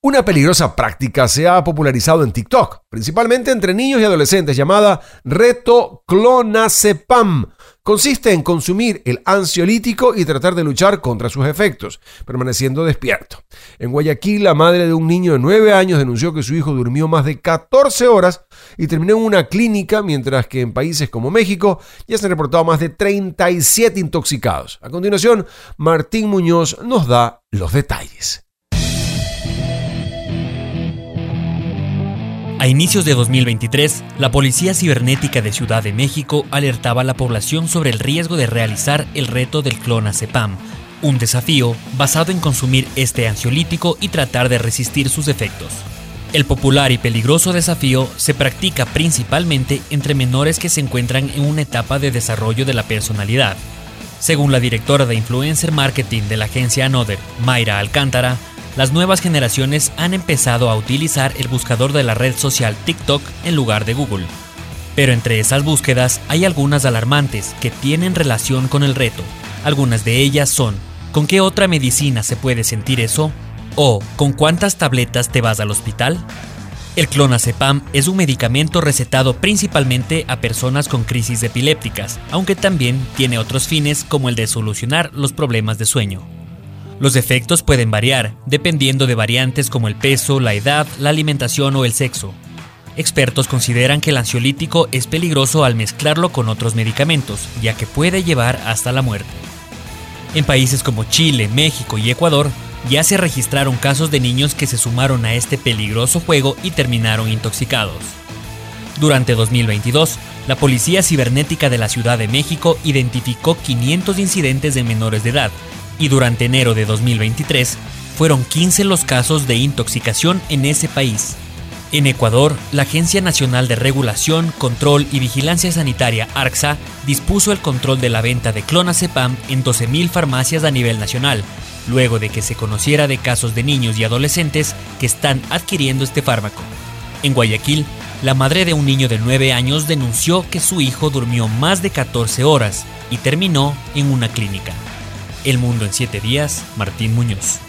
Una peligrosa práctica se ha popularizado en TikTok, principalmente entre niños y adolescentes, llamada reto clonazepam. Consiste en consumir el ansiolítico y tratar de luchar contra sus efectos, permaneciendo despierto. En Guayaquil, la madre de un niño de 9 años denunció que su hijo durmió más de 14 horas y terminó en una clínica, mientras que en países como México ya se han reportado más de 37 intoxicados. A continuación, Martín Muñoz nos da los detalles. A inicios de 2023, la Policía Cibernética de Ciudad de México alertaba a la población sobre el riesgo de realizar el reto del clonazepam, un desafío basado en consumir este ansiolítico y tratar de resistir sus efectos. El popular y peligroso desafío se practica principalmente entre menores que se encuentran en una etapa de desarrollo de la personalidad. Según la directora de Influencer Marketing de la agencia Another, Mayra Alcántara, las nuevas generaciones han empezado a utilizar el buscador de la red social TikTok en lugar de Google. Pero entre esas búsquedas hay algunas alarmantes que tienen relación con el reto. Algunas de ellas son, ¿con qué otra medicina se puede sentir eso? ¿O con cuántas tabletas te vas al hospital? El clonazepam es un medicamento recetado principalmente a personas con crisis epilépticas, aunque también tiene otros fines como el de solucionar los problemas de sueño. Los efectos pueden variar, dependiendo de variantes como el peso, la edad, la alimentación o el sexo. Expertos consideran que el ansiolítico es peligroso al mezclarlo con otros medicamentos, ya que puede llevar hasta la muerte. En países como Chile, México y Ecuador, ya se registraron casos de niños que se sumaron a este peligroso juego y terminaron intoxicados. Durante 2022, la Policía Cibernética de la Ciudad de México identificó 500 incidentes de menores de edad, y durante enero de 2023 fueron 15 los casos de intoxicación en ese país. En Ecuador, la Agencia Nacional de Regulación, Control y Vigilancia Sanitaria ARCSA dispuso el control de la venta de clonazepam en 12.000 farmacias a nivel nacional, luego de que se conociera de casos de niños y adolescentes que están adquiriendo este fármaco. En Guayaquil, la madre de un niño de 9 años denunció que su hijo durmió más de 14 horas y terminó en una clínica. El Mundo en 7 días, Martín Muñoz.